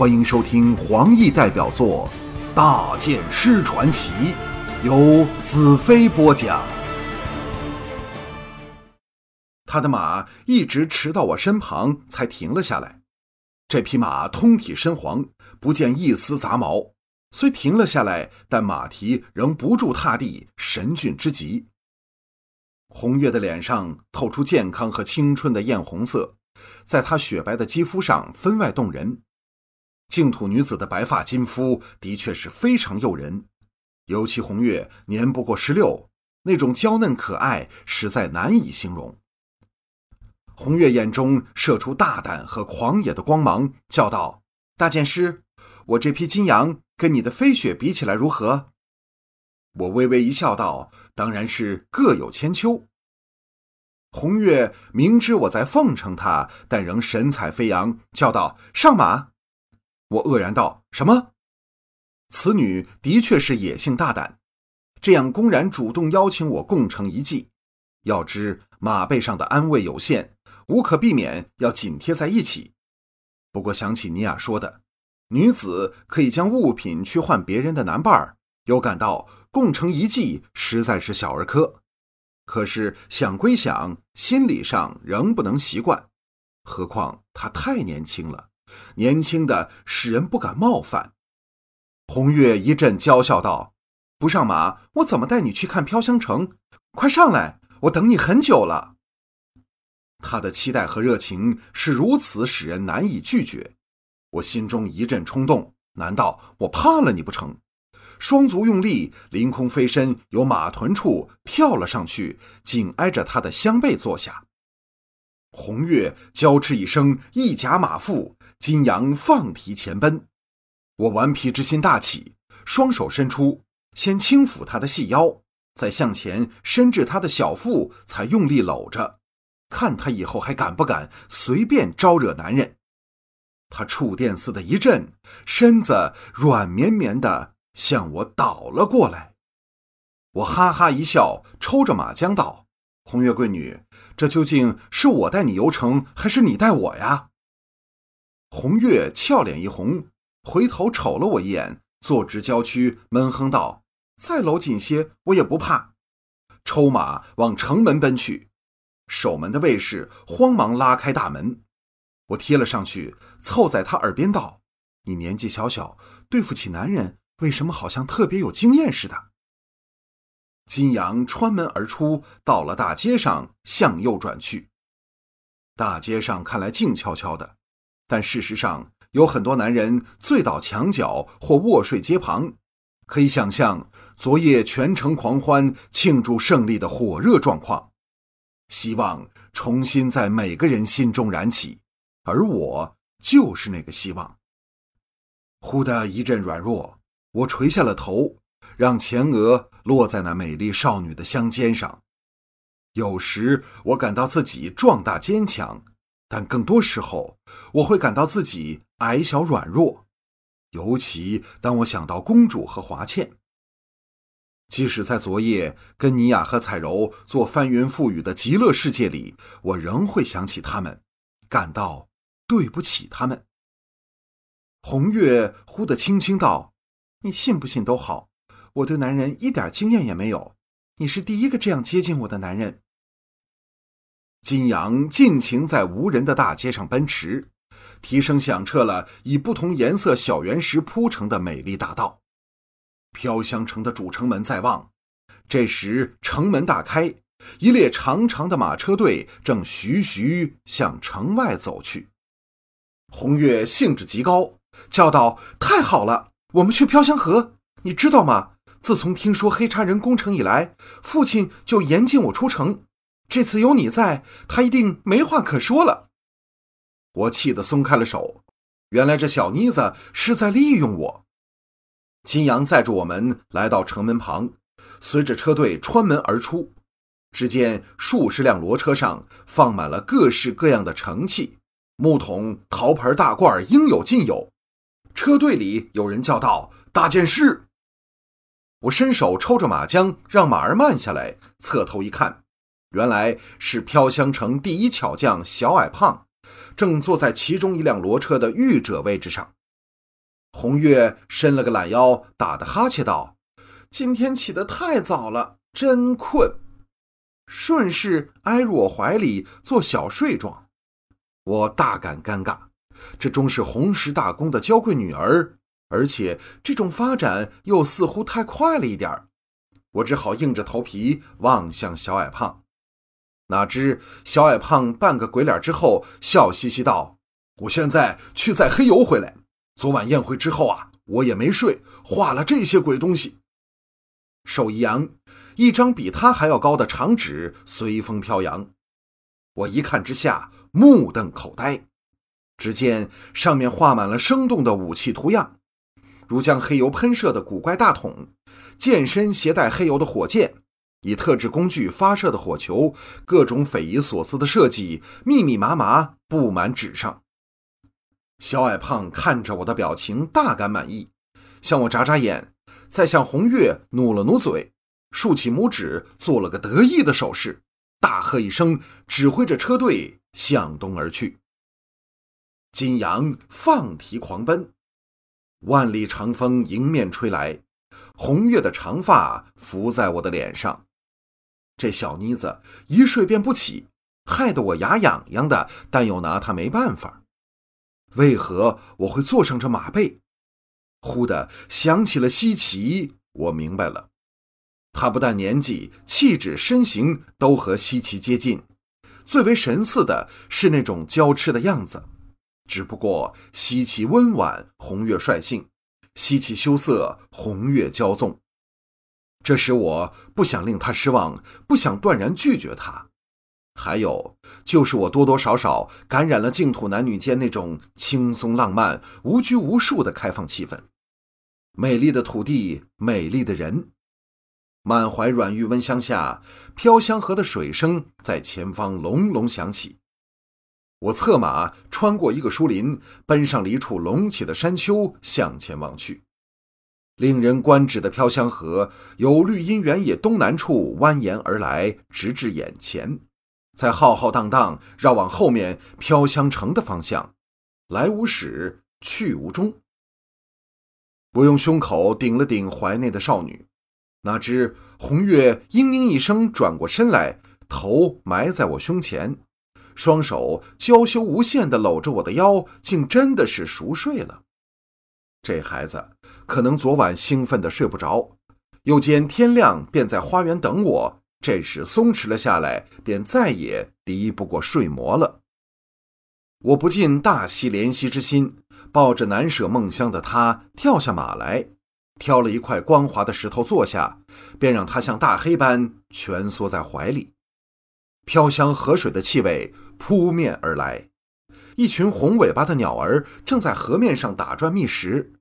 欢迎收听黄奕代表作《大剑师传奇》，由子飞播讲。他的马一直驰到我身旁，才停了下来。这匹马通体深黄，不见一丝杂毛。虽停了下来，但马蹄仍不住踏地，神俊之极。红月的脸上透出健康和青春的艳红色，在她雪白的肌肤上分外动人。净土女子的白发金肤的确是非常诱人，尤其红月年不过十六，那种娇嫩可爱实在难以形容。红月眼中射出大胆和狂野的光芒，叫道：“大剑师，我这匹金羊跟你的飞雪比起来如何？”我微微一笑，道：“当然是各有千秋。”红月明知我在奉承她，但仍神采飞扬，叫道：“上马！”我愕然道：“什么？此女的确是野性大胆，这样公然主动邀请我共乘一骑。要知马背上的安慰有限，无可避免要紧贴在一起。不过想起尼亚说的，女子可以将物品去换别人的男伴儿，又感到共乘一骑实在是小儿科。可是想归想，心理上仍不能习惯。何况她太年轻了。”年轻的使人不敢冒犯。红月一阵娇笑道：“不上马，我怎么带你去看飘香城？快上来，我等你很久了。”他的期待和热情是如此使人难以拒绝。我心中一阵冲动，难道我怕了你不成？双足用力，凌空飞身，由马臀处跳了上去，紧挨着他的香背坐下。红月娇嗤一声，一夹马腹。金阳放蹄前奔，我顽皮之心大起，双手伸出，先轻抚他的细腰，再向前伸至他的小腹，才用力搂着，看他以后还敢不敢随便招惹男人。他触电似的一震，身子软绵绵的向我倒了过来。我哈哈一笑，抽着马缰道：“红月闺女，这究竟是我带你游城，还是你带我呀？”红月俏脸一红，回头瞅了我一眼，坐直娇躯，闷哼道：“再搂紧些，我也不怕。”抽马往城门奔去，守门的卫士慌忙拉开大门。我贴了上去，凑在他耳边道：“你年纪小小，对付起男人，为什么好像特别有经验似的？”金阳穿门而出，到了大街上，向右转去。大街上看来静悄悄的。但事实上，有很多男人醉倒墙角或卧睡街旁，可以想象昨夜全城狂欢庆祝胜利的火热状况。希望重新在每个人心中燃起，而我就是那个希望。忽的一阵软弱，我垂下了头，让前额落在那美丽少女的香肩上。有时我感到自己壮大坚强。但更多时候，我会感到自己矮小软弱，尤其当我想到公主和华倩。即使在昨夜跟尼雅和彩柔做翻云覆雨的极乐世界里，我仍会想起他们，感到对不起他们。红月忽地轻轻道：“你信不信都好，我对男人一点经验也没有，你是第一个这样接近我的男人。”金阳尽情在无人的大街上奔驰，蹄声响彻了以不同颜色小圆石铺成的美丽大道。飘香城的主城门在望，这时城门大开，一列长长的马车队正徐徐向城外走去。红月兴致极高，叫道：“太好了，我们去飘香河！你知道吗？自从听说黑叉人攻城以来，父亲就严禁我出城。”这次有你在，他一定没话可说了。我气得松开了手，原来这小妮子是在利用我。金阳载着我们来到城门旁，随着车队穿门而出。只见数十辆骡车上放满了各式各样的盛器，木桶、陶盆、大罐应有尽有。车队里有人叫道：“大件事！”我伸手抽着马缰，让马儿慢下来，侧头一看。原来是飘香城第一巧匠小矮胖，正坐在其中一辆骡车的御者位置上。红月伸了个懒腰，打的哈欠道：“今天起得太早了，真困。”顺势挨入我怀里做小睡状。我大感尴尬，这终是红石大公的娇贵女儿，而且这种发展又似乎太快了一点儿我只好硬着头皮望向小矮胖。哪知小矮胖半个鬼脸之后，笑嘻嘻道：“我现在去载黑油回来。昨晚宴会之后啊，我也没睡，画了这些鬼东西。”手一扬，一张比他还要高的长纸随风飘扬。我一看之下，目瞪口呆。只见上面画满了生动的武器图样，如将黑油喷射的古怪大桶，健身携带黑油的火箭。以特制工具发射的火球，各种匪夷所思的设计，密密麻麻布满纸上。小矮胖看着我的表情，大感满意，向我眨眨眼，再向红月努了努嘴，竖起拇指，做了个得意的手势，大喝一声，指挥着车队向东而去。金阳放蹄狂奔，万里长风迎面吹来，红月的长发拂在我的脸上。这小妮子一睡便不起，害得我牙痒痒的，但又拿她没办法。为何我会坐上这马背？忽的想起了西岐，我明白了，他不但年纪、气质、身形都和西岐接近，最为神似的是那种娇痴的样子。只不过西岐温婉，红月率性；西岐羞涩，红月骄纵。这使我不想令他失望，不想断然拒绝他。还有，就是我多多少少感染了净土男女间那种轻松浪漫、无拘无束的开放气氛。美丽的土地，美丽的人，满怀软玉温香下，飘香河的水声在前方隆隆响起。我策马穿过一个树林，奔上了一处隆起的山丘，向前望去。令人观止的飘香河由绿荫原野东南处蜿蜒而来，直至眼前，在浩浩荡荡绕往后面飘香城的方向，来无始，去无终。我用胸口顶了顶怀内的少女，哪知红月嘤嘤一声转过身来，头埋在我胸前，双手娇羞无限地搂着我的腰，竟真的是熟睡了。这孩子可能昨晚兴奋的睡不着，又见天亮便在花园等我，这时松弛了下来，便再也敌不过睡魔了。我不禁大喜怜惜之心，抱着难舍梦乡的他跳下马来，挑了一块光滑的石头坐下，便让他像大黑般蜷缩在怀里。飘香河水的气味扑面而来。一群红尾巴的鸟儿正在河面上打转觅食，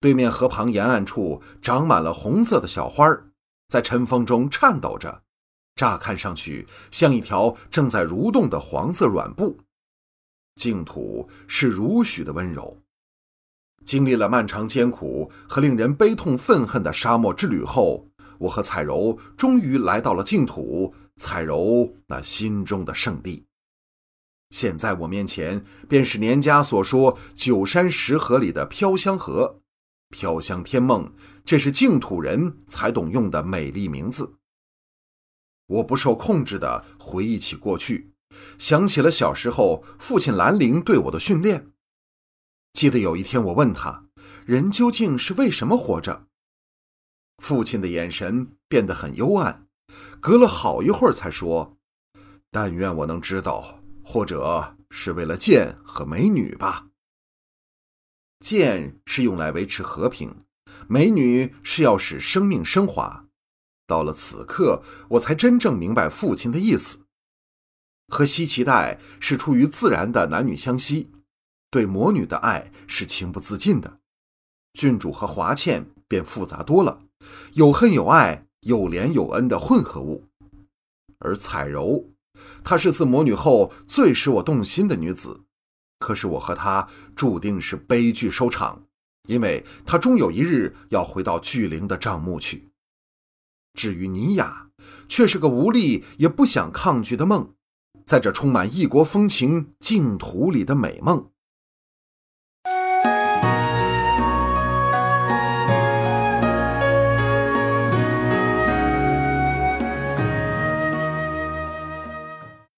对面河旁沿岸处长满了红色的小花，在晨风中颤抖着，乍看上去像一条正在蠕动的黄色软布。净土是如许的温柔。经历了漫长艰苦和令人悲痛愤恨的沙漠之旅后，我和彩柔终于来到了净土，彩柔那心中的圣地。现在我面前便是年家所说九山十河里的飘香河，飘香天梦，这是净土人才懂用的美丽名字。我不受控制地回忆起过去，想起了小时候父亲兰陵对我的训练。记得有一天，我问他：“人究竟是为什么活着？”父亲的眼神变得很幽暗，隔了好一会儿才说：“但愿我能知道。”或者是为了剑和美女吧。剑是用来维持和平，美女是要使生命升华。到了此刻，我才真正明白父亲的意思。和西奇代是出于自然的男女相吸，对魔女的爱是情不自禁的。郡主和华倩便复杂多了，有恨有爱，有怜有恩的混合物。而彩柔。她是自魔女后最使我动心的女子，可是我和她注定是悲剧收场，因为她终有一日要回到巨灵的帐幕去。至于尼雅，却是个无力也不想抗拒的梦，在这充满异国风情净土里的美梦。